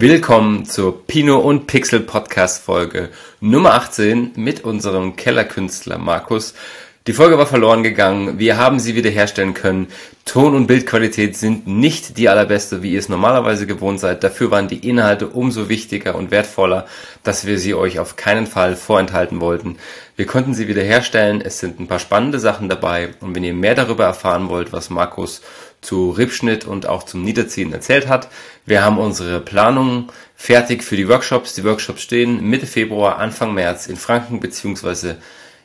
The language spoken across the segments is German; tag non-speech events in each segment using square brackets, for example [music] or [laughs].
Willkommen zur Pino und Pixel Podcast Folge Nummer 18 mit unserem Kellerkünstler Markus. Die Folge war verloren gegangen. Wir haben sie wiederherstellen können. Ton- und Bildqualität sind nicht die allerbeste, wie ihr es normalerweise gewohnt seid. Dafür waren die Inhalte umso wichtiger und wertvoller, dass wir sie euch auf keinen Fall vorenthalten wollten. Wir konnten sie wiederherstellen. Es sind ein paar spannende Sachen dabei. Und wenn ihr mehr darüber erfahren wollt, was Markus zu Rippschnitt und auch zum Niederziehen erzählt hat, wir haben unsere Planungen fertig für die Workshops. Die Workshops stehen Mitte Februar, Anfang März in Franken beziehungsweise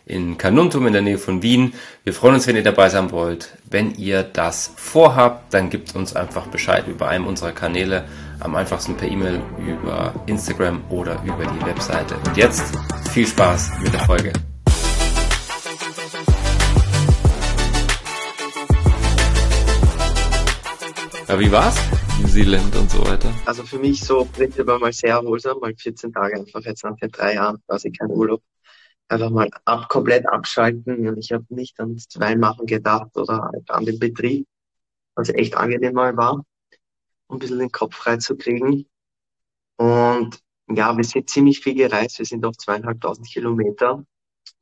in Carnuntum in der Nähe von Wien. Wir freuen uns, wenn ihr dabei sein wollt. Wenn ihr das vorhabt, dann gebt uns einfach Bescheid über einen unserer Kanäle. Am einfachsten per E-Mail, über Instagram oder über die Webseite. Und jetzt viel Spaß mit der Folge. Ja, wie war's? New Zealand und so weiter. Also für mich so prinzipiell mal sehr erholsam, mal 14 Tage einfach jetzt nach den drei Jahren quasi kein Urlaub einfach mal ab, komplett abschalten. Und ich habe nicht ans Weinmachen gedacht oder halt an den Betrieb, was echt angenehm mal war, um ein bisschen den Kopf frei zu kriegen. Und ja, wir sind ziemlich viel gereist. Wir sind auf zweieinhalbtausend Kilometer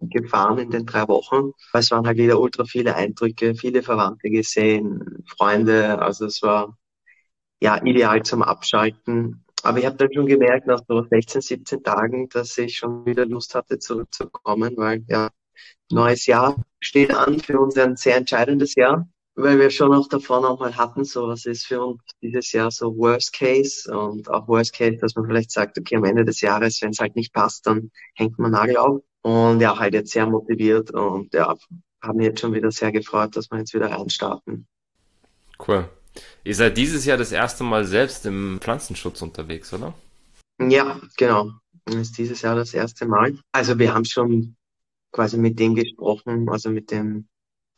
gefahren in den drei Wochen. Es waren halt wieder ultra viele Eindrücke, viele Verwandte gesehen, Freunde. Also es war ja ideal zum Abschalten. Aber ich habe dann schon gemerkt, nach so 16, 17 Tagen, dass ich schon wieder Lust hatte, zurückzukommen, weil ja, neues Jahr steht an, für uns ein sehr entscheidendes Jahr, weil wir schon auch davor nochmal hatten, so was ist für uns dieses Jahr so Worst Case und auch Worst Case, dass man vielleicht sagt, okay, am Ende des Jahres, wenn es halt nicht passt, dann hängt man Nagel auf. Und ja, halt jetzt sehr motiviert und ja, haben mich jetzt schon wieder sehr gefreut, dass wir jetzt wieder reinstarten. Cool. Ihr seid dieses Jahr das erste Mal selbst im Pflanzenschutz unterwegs, oder? Ja, genau. Das ist dieses Jahr das erste Mal. Also wir haben schon quasi mit dem gesprochen, also mit dem,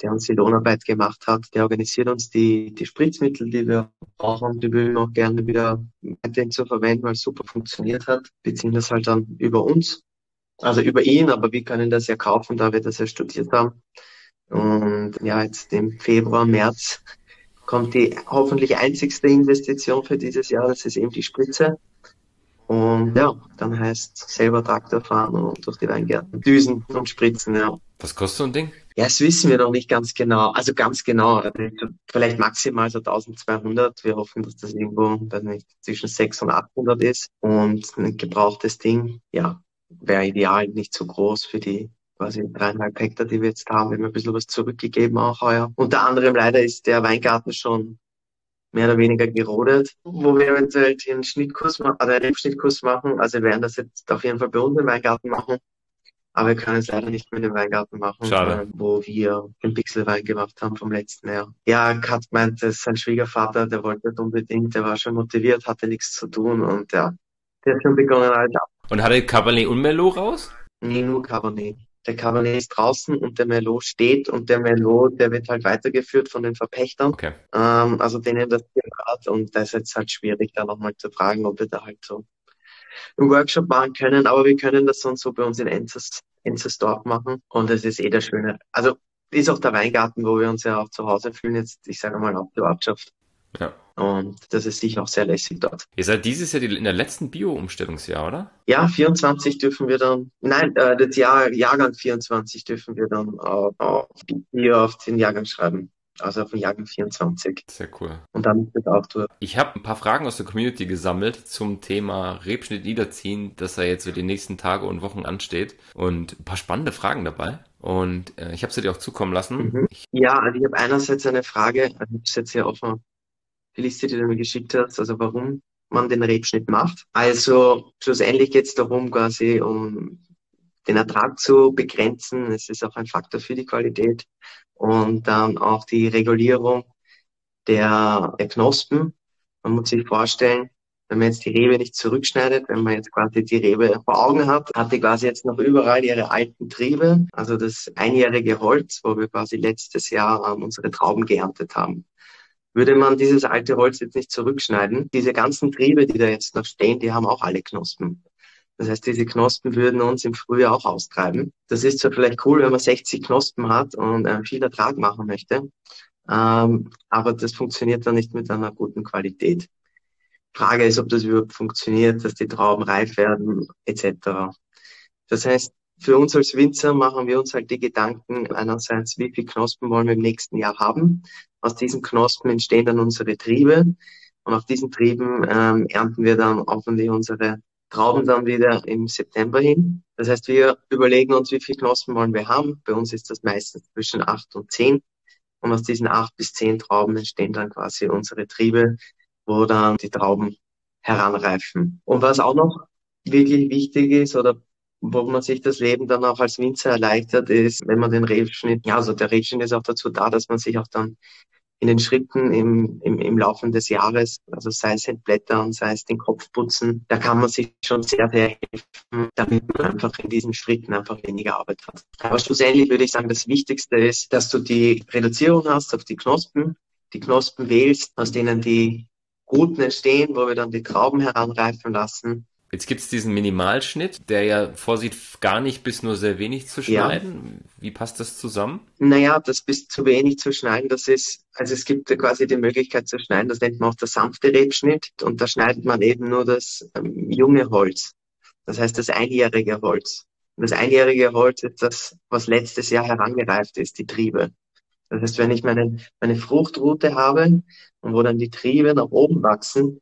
der uns die Lohnarbeit gemacht hat. Der organisiert uns die, die Spritzmittel, die wir brauchen. Die würden wir auch gerne wieder weiterhin zu verwenden, weil es super funktioniert hat. Wir ziehen das halt dann über uns. Also über ihn, aber wir können das ja kaufen, da wir das ja studiert haben. Und ja, jetzt im Februar, März kommt die hoffentlich einzigste Investition für dieses Jahr, das ist eben die Spritze. Und ja, dann heißt selber Traktor fahren und durch die Weingärten düsen und spritzen, ja. Was kostet so ein Ding? Ja, das wissen wir noch nicht ganz genau. Also ganz genau. Vielleicht maximal so 1200. Wir hoffen, dass das irgendwo weiß nicht, zwischen 600 und 800 ist. Und ein gebrauchtes Ding, ja, wäre ideal, nicht zu groß für die quasi dreieinhalb Hektar, die wir jetzt haben. Wir haben ein bisschen was zurückgegeben auch heuer. Unter anderem leider ist der Weingarten schon mehr oder weniger gerodet, wo wir eventuell einen Schnittkurs machen, also einen Rebschnittkurs machen. Also wir werden das jetzt auf jeden Fall bei uns im Weingarten machen. Aber wir können es leider nicht mit dem Weingarten machen, Schade. wo wir den Pixelwein gemacht haben vom letzten Jahr. Ja, Kat meinte, sein Schwiegervater, der wollte das unbedingt, der war schon motiviert, hatte nichts zu tun und ja, der hat schon begonnen alles ab. Und hatte Cabernet und Merlot raus? Nee, nur Cabernet der Cabernet ist draußen und der Merlot steht und der Merlot, der wird halt weitergeführt von den Verpächtern. Okay. Ähm, also denen das gehört und da ist jetzt halt schwierig, da nochmal zu fragen, ob wir da halt so einen Workshop machen können, aber wir können das sonst so bei uns in Enzes, Enzersdorf machen und das ist eh der schöne, also ist auch der Weingarten, wo wir uns ja auch zu Hause fühlen, jetzt, ich sage mal, auf der Ortschaft. Ja. Und das ist sicher auch sehr lässig dort. Ihr seid dieses Jahr in der letzten Bio-Umstellungsjahr, oder? Ja, 24 dürfen wir dann, nein, äh, das Jahr, Jahrgang 24 dürfen wir dann äh, auf, Bio auf den Jahrgang schreiben. Also auf den Jahrgang 24. Sehr cool. Und dann wird auch durch. Ich habe ein paar Fragen aus der Community gesammelt zum Thema Rebschnitt niederziehen, das ja jetzt für die nächsten Tage und Wochen ansteht. Und ein paar spannende Fragen dabei. Und äh, ich habe sie dir auch zukommen lassen. Mhm. Ja, also ich habe einerseits eine Frage, also ich habe es jetzt hier offen Liste, die du mir geschickt hast, also warum man den Rebschnitt macht. Also schlussendlich geht es darum, quasi um den Ertrag zu begrenzen. Es ist auch ein Faktor für die Qualität und dann auch die Regulierung der, der Knospen. Man muss sich vorstellen, wenn man jetzt die Rebe nicht zurückschneidet, wenn man jetzt quasi die Rebe vor Augen hat, hat die quasi jetzt noch überall ihre alten Triebe, also das einjährige Holz, wo wir quasi letztes Jahr ähm, unsere Trauben geerntet haben. Würde man dieses alte Holz jetzt nicht zurückschneiden, diese ganzen Triebe, die da jetzt noch stehen, die haben auch alle Knospen. Das heißt, diese Knospen würden uns im Frühjahr auch austreiben. Das ist zwar vielleicht cool, wenn man 60 Knospen hat und äh, viel Ertrag machen möchte, ähm, aber das funktioniert dann nicht mit einer guten Qualität. Frage ist, ob das überhaupt funktioniert, dass die Trauben reif werden, etc. Das heißt, für uns als Winzer machen wir uns halt die Gedanken einerseits, wie viele Knospen wollen wir im nächsten Jahr haben. Aus diesen Knospen entstehen dann unsere Triebe und auf diesen Trieben ähm, ernten wir dann hoffentlich unsere Trauben dann wieder im September hin. Das heißt, wir überlegen uns, wie viele Knospen wollen wir haben. Bei uns ist das meistens zwischen acht und zehn. Und aus diesen acht bis zehn Trauben entstehen dann quasi unsere Triebe, wo dann die Trauben heranreifen. Und was auch noch wirklich wichtig ist oder wo man sich das Leben dann auch als Winzer erleichtert, ist, wenn man den Rebschnitt, ja, also der Rebschnitt ist auch dazu da, dass man sich auch dann in den Schritten im, im, im Laufe des Jahres, also sei es entblättern, sei es den Kopf putzen, da kann man sich schon sehr, sehr helfen, damit man einfach in diesen Schritten einfach weniger Arbeit hat. Aber schlussendlich würde ich sagen, das Wichtigste ist, dass du die Reduzierung hast auf die Knospen, die Knospen wählst, aus denen die Guten entstehen, wo wir dann die Trauben heranreifen lassen Jetzt gibt es diesen Minimalschnitt, der ja vorsieht, gar nicht bis nur sehr wenig zu schneiden. Ja. Wie passt das zusammen? Naja, das bis zu wenig zu schneiden, das ist, also es gibt quasi die Möglichkeit zu schneiden, das nennt man auch der sanfte Rebschnitt und da schneidet man eben nur das ähm, junge Holz. Das heißt das einjährige Holz. Und das einjährige Holz ist das, was letztes Jahr herangereift ist, die Triebe. Das heißt, wenn ich meine, meine Fruchtroute habe und wo dann die Triebe nach oben wachsen,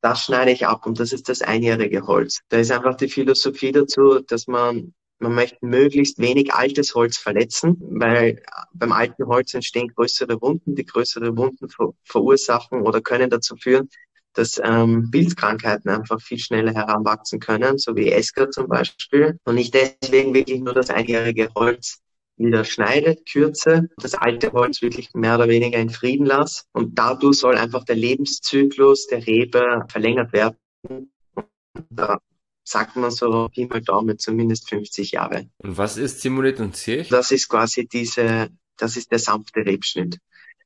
das schneide ich ab und das ist das einjährige Holz. Da ist einfach die Philosophie dazu, dass man man möchte möglichst wenig altes Holz verletzen, weil beim alten Holz entstehen größere Wunden. Die größere Wunden ver verursachen oder können dazu führen, dass ähm, Pilzkrankheiten einfach viel schneller heranwachsen können, so wie Esker zum Beispiel. Und ich deswegen wirklich nur das einjährige Holz wieder schneide, kürze, das alte Holz wirklich mehr oder weniger in Frieden lasse. Und dadurch soll einfach der Lebenszyklus der Rebe verlängert werden. Und da sagt man so Pi mal Daumen zumindest 50 Jahre. Und was ist Simulit und Zirch? Das ist quasi diese, das ist der sanfte Rebschnitt.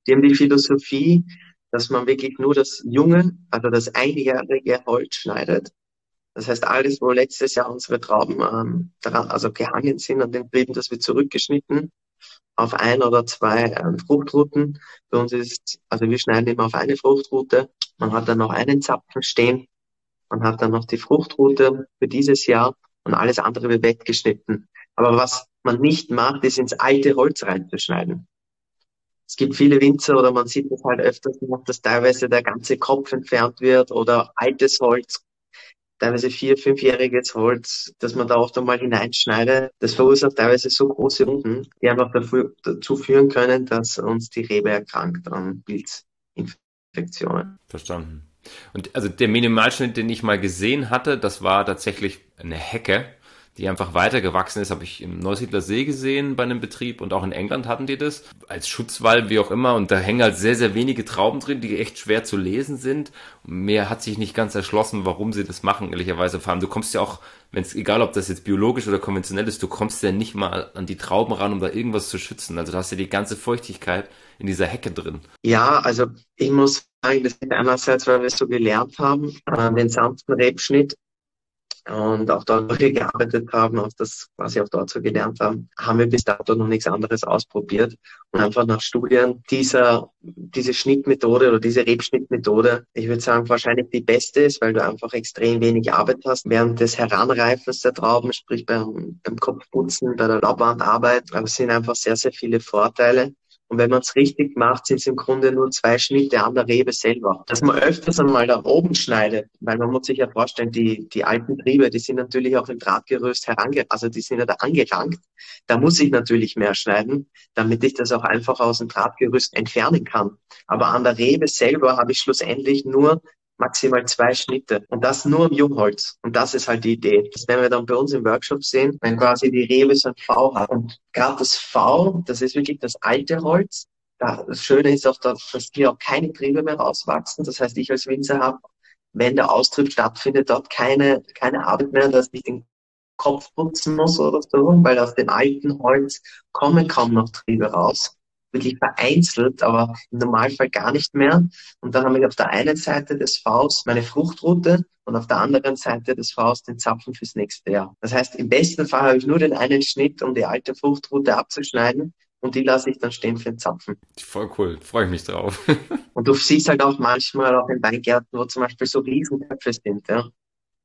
Die haben die Philosophie, dass man wirklich nur das junge, also das einjährige Holz schneidet das heißt, alles, wo letztes Jahr unsere Trauben ähm, daran, also gehangen sind an den Trieben, das wird zurückgeschnitten auf ein oder zwei ähm, Fruchtrouten. Bei uns ist, also wir schneiden immer auf eine Fruchtroute. Man hat dann noch einen Zapfen stehen. Man hat dann noch die Fruchtroute für dieses Jahr und alles andere wird weggeschnitten. Aber was man nicht macht, ist ins alte Holz reinzuschneiden. Es gibt viele Winzer oder man sieht das halt öfters noch, dass teilweise der ganze Kopf entfernt wird oder altes Holz teilweise vier-, fünfjähriges Holz, dass man da oft einmal hineinschneidet. Das verursacht teilweise so große Wunden, die einfach dafür, dazu führen können, dass uns die Rebe erkrankt an Pilzinfektionen. Verstanden. Und also der Minimalschnitt, den ich mal gesehen hatte, das war tatsächlich eine Hecke die einfach weitergewachsen ist, habe ich im Neusiedler See gesehen bei einem Betrieb und auch in England hatten die das als Schutzwall, wie auch immer. Und da hängen halt sehr, sehr wenige Trauben drin, die echt schwer zu lesen sind. Mir hat sich nicht ganz erschlossen, warum sie das machen, ehrlicherweise. Vor allem, du kommst ja auch, wenn es, egal ob das jetzt biologisch oder konventionell ist, du kommst ja nicht mal an die Trauben ran, um da irgendwas zu schützen. Also da hast du die ganze Feuchtigkeit in dieser Hecke drin. Ja, also ich muss sagen, das ist einerseits, weil wir so gelernt haben, äh, den sanften Rebschnitt und auch dort gearbeitet haben, auch das quasi auch dort so gelernt haben, haben wir bis dato noch nichts anderes ausprobiert und einfach nach Studien dieser, diese Schnittmethode oder diese Rebschnittmethode, ich würde sagen, wahrscheinlich die beste ist, weil du einfach extrem wenig Arbeit hast während des Heranreifens der Trauben, sprich beim, beim Kopfputzen, bei der Laubwandarbeit, aber es sind einfach sehr, sehr viele Vorteile. Und wenn man es richtig macht, sind es im Grunde nur zwei Schnitte an der Rebe selber. Dass man öfters einmal da oben schneidet, weil man muss sich ja vorstellen, die, die alten Triebe, die sind natürlich auch im Drahtgerüst herange, also die sind ja da angelangt. Da muss ich natürlich mehr schneiden, damit ich das auch einfach aus dem Drahtgerüst entfernen kann. Aber an der Rebe selber habe ich schlussendlich nur maximal zwei Schnitte und das nur im Jungholz. Und das ist halt die Idee. Das werden wir dann bei uns im Workshop sehen, wenn quasi die Rebe so ein V hat. Und gerade das V, das ist wirklich das alte Holz. Das Schöne ist auch, dass hier auch keine Triebe mehr rauswachsen. Das heißt, ich als Winzer habe, wenn der Austritt stattfindet, dort keine, keine Arbeit mehr, dass ich den Kopf putzen muss oder so, weil aus dem alten Holz kommen kaum noch Triebe raus wirklich vereinzelt, aber im Normalfall gar nicht mehr. Und dann habe ich auf der einen Seite des Vs meine Fruchtroute und auf der anderen Seite des Vs den Zapfen fürs nächste Jahr. Das heißt, im besten Fall habe ich nur den einen Schnitt, um die alte Fruchtroute abzuschneiden. und die lasse ich dann stehen für den Zapfen. Voll cool, freue ich mich drauf. [laughs] und du siehst halt auch manchmal auch in Weingärten, wo zum Beispiel so Riesenköpfe sind, ja,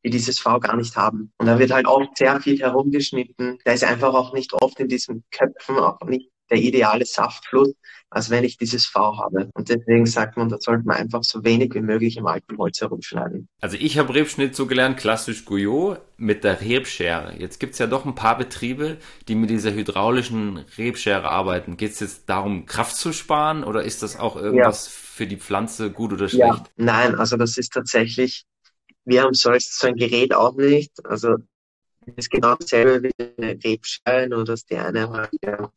die dieses V gar nicht haben. Und da wird halt auch sehr viel herumgeschnitten. Da ist einfach auch nicht oft in diesen Köpfen auch nicht der ideale Saftfluss, als wenn ich dieses V habe. Und deswegen sagt man, da sollte man einfach so wenig wie möglich im alten Holz herumschneiden. Also ich habe Rebschnitt so gelernt, klassisch Guyot mit der Rebschere. Jetzt gibt's ja doch ein paar Betriebe, die mit dieser hydraulischen Rebschere arbeiten. Geht's jetzt darum, Kraft zu sparen oder ist das auch irgendwas ja. für die Pflanze gut oder schlecht? Ja. Nein, also das ist tatsächlich, wir haben so ein Gerät auch nicht. Also es ist genau dasselbe wie eine Rebschere, nur dass die eine halt ja,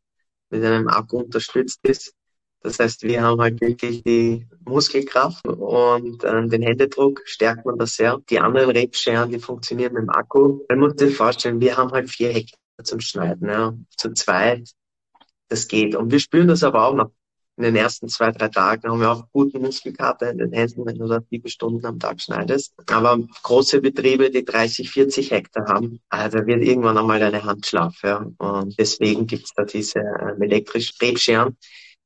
mit einem Akku unterstützt ist. Das heißt, wir haben halt wirklich die Muskelkraft und äh, den Händedruck stärkt man das sehr. Die anderen Rebscheren, die funktionieren mit dem Akku. Man muss sich vorstellen, wir haben halt vier Hektar zum Schneiden. Ja. Zu zweit, das geht. Und wir spüren das aber auch noch in den ersten zwei, drei Tagen haben wir auch guten Muskelkater in den Händen, wenn du da sieben Stunden am Tag schneidest. Aber große Betriebe, die 30, 40 Hektar haben, also wird irgendwann einmal deine Hand schlaff. Ja. Und deswegen gibt's da diese ähm, elektrischen Rebscheren,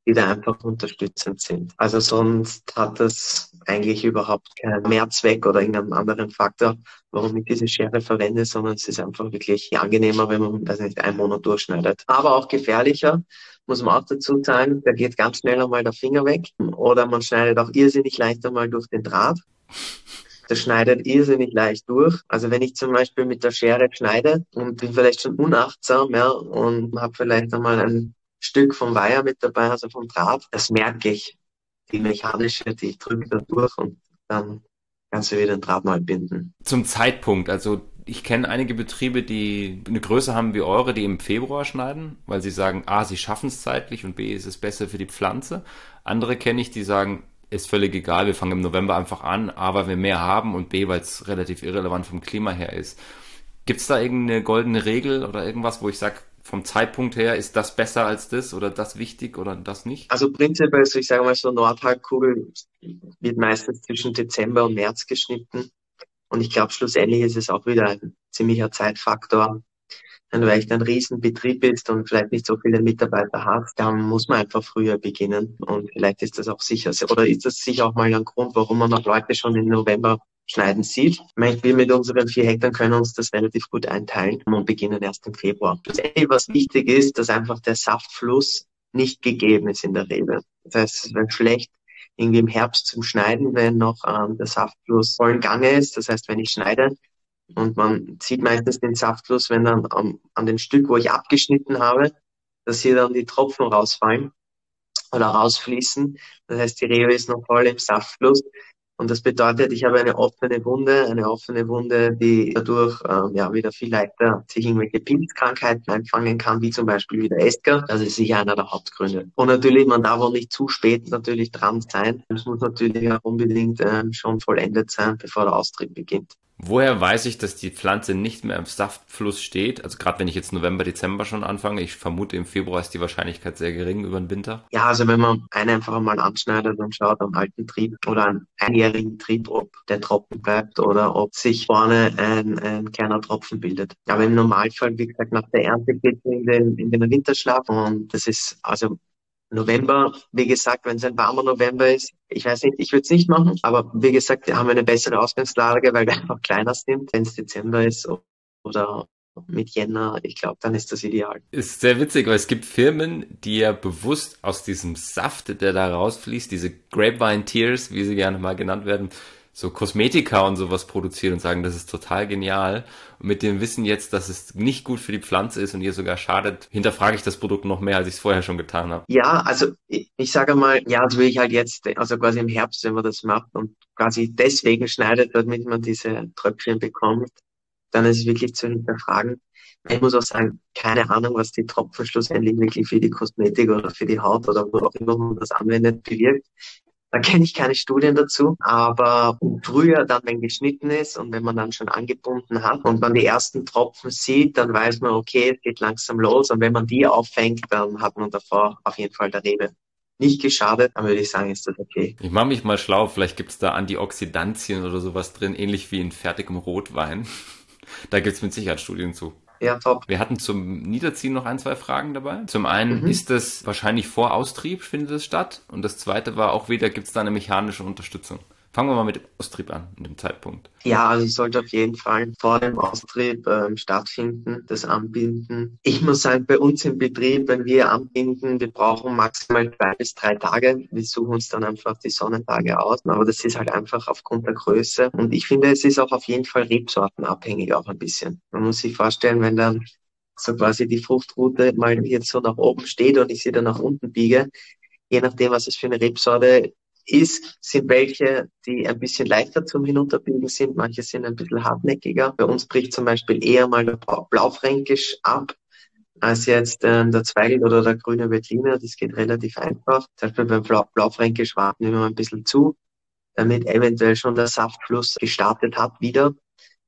die da einfach unterstützend sind. Also sonst hat das eigentlich überhaupt keinen Mehrzweck oder irgendeinen anderen Faktor, warum ich diese Schere verwende, sondern es ist einfach wirklich angenehmer, wenn man, weiß nicht, einen Monat durchschneidet. Aber auch gefährlicher, muss man auch dazu sagen, da geht ganz schnell einmal der Finger weg oder man schneidet auch irrsinnig leicht einmal durch den Draht. Das schneidet irrsinnig leicht durch. Also wenn ich zum Beispiel mit der Schere schneide und bin vielleicht schon unachtsam ja, und habe vielleicht einmal ein Stück vom Weiher mit dabei, also vom Draht, das merke ich. Die mechanische, die drücke da durch und dann kannst du wieder den Draht neu binden. Zum Zeitpunkt, also ich kenne einige Betriebe, die eine Größe haben wie eure, die im Februar schneiden, weil sie sagen, A, sie schaffen es zeitlich und B, ist es besser für die Pflanze. Andere kenne ich, die sagen, ist völlig egal, wir fangen im November einfach an, A, weil wir mehr haben und B, weil es relativ irrelevant vom Klima her ist. Gibt es da irgendeine goldene Regel oder irgendwas, wo ich sage, vom Zeitpunkt her, ist das besser als das oder das wichtig oder das nicht? Also prinzipiell, also ich sage mal so, Nordhalbkugel wird meistens zwischen Dezember und März geschnitten. Und ich glaube, schlussendlich ist es auch wieder ein ziemlicher Zeitfaktor. Wenn du echt ein Riesenbetrieb bist und vielleicht nicht so viele Mitarbeiter hast, dann muss man einfach früher beginnen. Und vielleicht ist das auch sicher, oder ist das sicher auch mal ein Grund, warum man noch Leute schon im November schneiden sieht. Ich meine, wir mit unseren vier Hektar können uns das relativ gut einteilen und beginnen erst im Februar. Was wichtig ist, dass einfach der Saftfluss nicht gegeben ist in der Rebe. Das heißt, wäre schlecht, irgendwie im Herbst zum Schneiden, wenn noch ähm, der Saftfluss vollen Gange ist. Das heißt, wenn ich schneide und man sieht meistens den Saftfluss, wenn dann ähm, an dem Stück, wo ich abgeschnitten habe, dass hier dann die Tropfen rausfallen oder rausfließen. Das heißt, die Rebe ist noch voll im Saftfluss. Und das bedeutet, ich habe eine offene Wunde, eine offene Wunde, die dadurch ähm, ja wieder viel leichter sich irgendwelche Pilzkrankheiten einfangen kann, wie zum Beispiel wieder Esker. Das ist sicher einer der Hauptgründe. Und natürlich, man darf auch nicht zu spät natürlich dran sein. Es muss natürlich auch unbedingt ähm, schon vollendet sein, bevor der Austrieb beginnt. Woher weiß ich, dass die Pflanze nicht mehr im Saftfluss steht? Also gerade wenn ich jetzt November, Dezember schon anfange, ich vermute im Februar ist die Wahrscheinlichkeit sehr gering über den Winter. Ja, also wenn man einen einfach mal anschneidet und schaut am alten Trieb oder einen einjährigen Trieb, ob der Tropfen bleibt oder ob sich vorne ein, ein kleiner Tropfen bildet. Aber im Normalfall, wie gesagt, nach der Ernte geht es in den, in den Winterschlaf und das ist also November, wie gesagt, wenn es ein warmer November ist, ich weiß nicht, ich würde es nicht machen, aber wie gesagt, haben wir eine bessere Ausgangslage, weil wir [laughs] einfach kleiner sind. Wenn es Dezember ist oder mit Jänner, ich glaube, dann ist das ideal. Ist sehr witzig, weil es gibt Firmen, die ja bewusst aus diesem Saft, der da rausfließt, diese Grapevine Tears, wie sie gerne mal genannt werden, so Kosmetika und sowas produzieren und sagen, das ist total genial. Und mit dem Wissen jetzt, dass es nicht gut für die Pflanze ist und ihr sogar schadet, hinterfrage ich das Produkt noch mehr, als ich es vorher schon getan habe. Ja, also ich, ich sage mal, ja, das will ich halt jetzt, also quasi im Herbst, wenn man das macht und quasi deswegen schneidet, damit man diese Tröpfchen bekommt, dann ist es wirklich zu hinterfragen. Ich muss auch sagen, keine Ahnung, was die Tropfen schlussendlich wirklich für die Kosmetik oder für die Haut oder wo auch immer man das anwendet, bewirkt. Da kenne ich keine Studien dazu, aber früher dann, wenn geschnitten ist und wenn man dann schon angebunden hat und man die ersten Tropfen sieht, dann weiß man, okay, es geht langsam los und wenn man die auffängt, dann hat man davor auf jeden Fall der Rebe nicht geschadet, dann würde ich sagen, ist das okay. Ich mache mich mal schlau, vielleicht gibt es da Antioxidantien oder sowas drin, ähnlich wie in fertigem Rotwein. [laughs] Da gibt es mit Sicherheit Studien zu. Ja, top. Wir hatten zum Niederziehen noch ein, zwei Fragen dabei. Zum einen mhm. ist das wahrscheinlich vor Austrieb findet es statt und das zweite war auch wieder, gibt es da eine mechanische Unterstützung? Fangen wir mal mit dem Austrieb an, in dem Zeitpunkt. Ja, also es sollte auf jeden Fall vor dem Austrieb ähm, stattfinden, das Anbinden. Ich muss sagen, bei uns im Betrieb, wenn wir anbinden, wir brauchen maximal zwei bis drei Tage. Wir suchen uns dann einfach die Sonnentage aus. Aber das ist halt einfach aufgrund der Größe. Und ich finde, es ist auch auf jeden Fall rebsortenabhängig auch ein bisschen. Man muss sich vorstellen, wenn dann so quasi die Fruchtroute mal jetzt so nach oben steht und ich sie dann nach unten biege, je nachdem, was es für eine Rebsorte ist, sind welche, die ein bisschen leichter zum Hinunterbiegen sind. Manche sind ein bisschen hartnäckiger. Bei uns bricht zum Beispiel eher mal der Blaufränkisch ab als jetzt äh, der Zweigel oder der grüne Veltliner. Das geht relativ einfach. Zum Beispiel beim Blau Blaufränkisch warten wir mal ein bisschen zu, damit eventuell schon der Saftfluss gestartet hat wieder,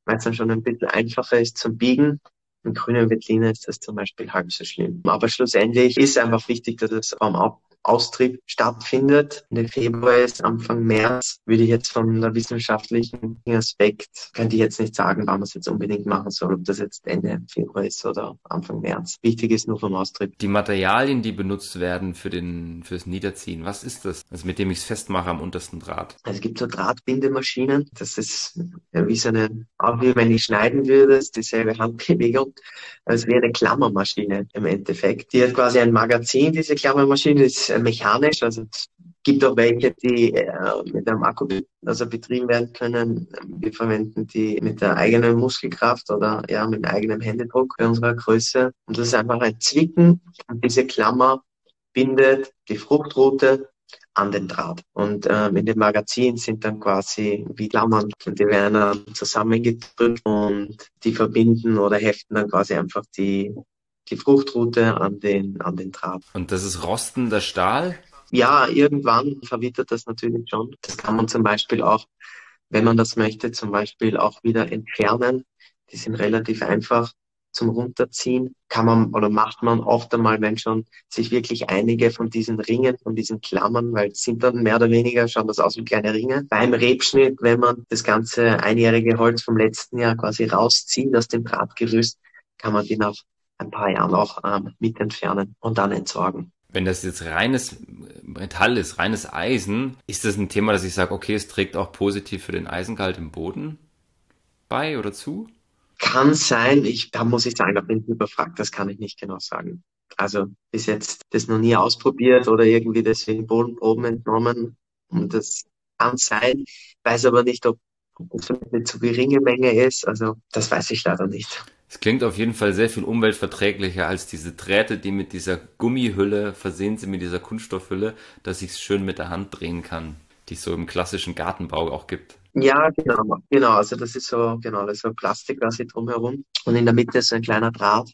weil es dann schon ein bisschen einfacher ist zum Biegen. Im grünen Veltliner ist das zum Beispiel halb so schlimm. Aber schlussendlich ist einfach wichtig, dass es beim Austrieb stattfindet. Ende Februar ist Anfang März, würde ich jetzt von der wissenschaftlichen Aspekt, könnte ich jetzt nicht sagen, wann man es jetzt unbedingt machen soll, ob das jetzt Ende Februar ist oder Anfang März. Wichtig ist nur vom Austrieb. Die Materialien, die benutzt werden für den, fürs Niederziehen, was ist das? Also mit dem ich es festmache am untersten Draht. Also es gibt so Drahtbindemaschinen. Das ist wie so eine, auch wie wenn ich schneiden würde, ist dieselbe Handbewegung. Also wie eine Klammermaschine im Endeffekt. Die hat quasi ein Magazin, diese Klammermaschine, ist mechanisch. Also es gibt auch welche, die äh, mit einem Akku also betrieben werden können. Wir verwenden die mit der eigenen Muskelkraft oder ja mit dem eigenen Händedruck bei unserer Größe. Und das ist einfach ein Zwicken und diese Klammer bindet die Fruchtroute an den Draht. Und ähm, in dem Magazin sind dann quasi wie Klammern die werden dann zusammengedrückt und die verbinden oder heften dann quasi einfach die die Fruchtroute an den, an den Draht. Und das ist rostender Stahl? Ja, irgendwann verwittert das natürlich schon. Das kann man zum Beispiel auch, wenn man das möchte, zum Beispiel auch wieder entfernen. Die sind relativ einfach zum Runterziehen. Kann man oder macht man oft einmal, wenn schon sich wirklich einige von diesen Ringen, von diesen Klammern, weil es sind dann mehr oder weniger, schauen das aus wie kleine Ringe. Beim Rebschnitt, wenn man das ganze einjährige Holz vom letzten Jahr quasi rauszieht aus dem Drahtgerüst, kann man die nach ein paar Jahren auch ähm, mit entfernen und dann entsorgen. Wenn das jetzt reines Metall ist, reines Eisen, ist das ein Thema, dass ich sage, okay, es trägt auch positiv für den Eisengehalt im Boden bei oder zu? Kann sein. Ich, da muss ich sagen, da bin ich überfragt. Das kann ich nicht genau sagen. Also bis jetzt das noch nie ausprobiert oder irgendwie deswegen Bodenproben entnommen. Und das kann sein. Weiß aber nicht, ob das eine zu geringe Menge ist. Also das weiß ich leider nicht. Es klingt auf jeden Fall sehr viel umweltverträglicher als diese Drähte, die mit dieser Gummihülle versehen sind, mit dieser Kunststoffhülle, dass ich es schön mit der Hand drehen kann, die es so im klassischen Gartenbau auch gibt. Ja, genau, genau. Also das ist so, genau, das ist so Plastik quasi drumherum. Und in der Mitte ist so ein kleiner Draht.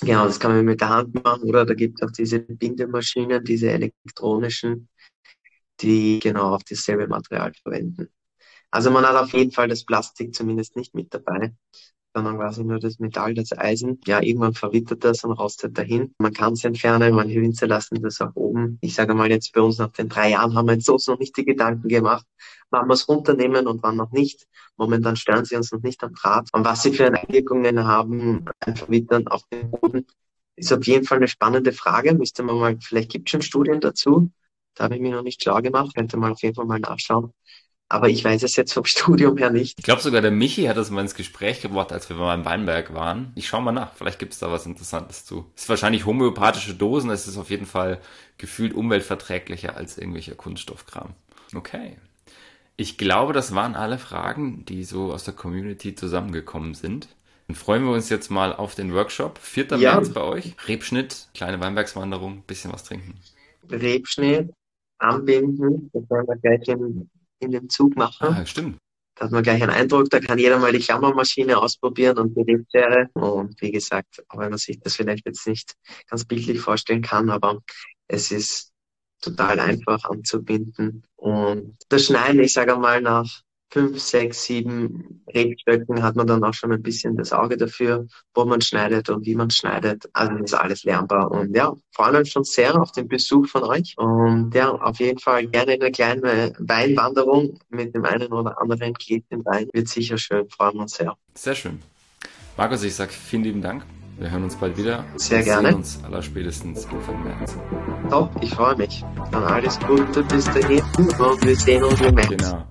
Genau, das kann man mit der Hand machen oder da gibt es auch diese Bindemaschinen, diese elektronischen, die genau auf dasselbe Material verwenden. Also man hat auf jeden Fall das Plastik zumindest nicht mit dabei sondern quasi nur das Metall, das Eisen. Ja, irgendwann verwittert das und rostet dahin. Man kann es entfernen, manche Winzer lassen das auch oben. Ich sage mal jetzt bei uns nach den drei Jahren haben wir uns so noch nicht die Gedanken gemacht, wann wir es runternehmen und wann noch nicht. Momentan stören sie uns noch nicht am Draht. Und was sie für Einwirkungen haben, ein Verwittern auf dem Boden, ist auf jeden Fall eine spannende Frage. Müsste man mal, vielleicht gibt es schon Studien dazu. Da habe ich mich noch nicht schlau gemacht, könnte man auf jeden Fall mal nachschauen. Aber ich weiß es jetzt vom [laughs] Studium her nicht. Ich glaube sogar, der Michi hat das mal ins Gespräch gebracht, als wir beim Weinberg waren. Ich schaue mal nach, vielleicht gibt es da was Interessantes zu. Es ist wahrscheinlich homöopathische Dosen, es ist auf jeden Fall gefühlt umweltverträglicher als irgendwelcher Kunststoffkram. Okay. Ich glaube, das waren alle Fragen, die so aus der Community zusammengekommen sind. Dann freuen wir uns jetzt mal auf den Workshop. 4. Ja. März bei euch. Rebschnitt, kleine Weinbergswanderung, bisschen was trinken. Rebschnitt, anbinden, das werden wir gleich im in dem Zug machen. Ah, stimmt. Da hat man gleich einen Eindruck, da kann jeder mal die Klammermaschine ausprobieren und die Rebschere. Und wie gesagt, auch wenn man sich das vielleicht jetzt nicht ganz bildlich vorstellen kann, aber es ist total einfach anzubinden. Und das Schneiden, ich sage mal, nach fünf, sechs, sieben Rebstöcken hat man dann auch schon ein bisschen das Auge dafür, wo man schneidet und wie man schneidet. Also das ist alles lernbar. Und ja, freuen uns schon sehr auf den Besuch von euch. Und ja, auf jeden Fall gerne eine kleine Weinwanderung mit dem einen oder anderen im Wein. Wird sicher schön. Freuen wir uns sehr. Sehr schön. Markus, ich sage vielen lieben Dank Wir hören uns bald wieder. Sehr wir gerne. sehen uns aller spätestens Anfang März. Top, ich freue mich. Dann alles Gute bis dahin und wir sehen uns im März. Genau.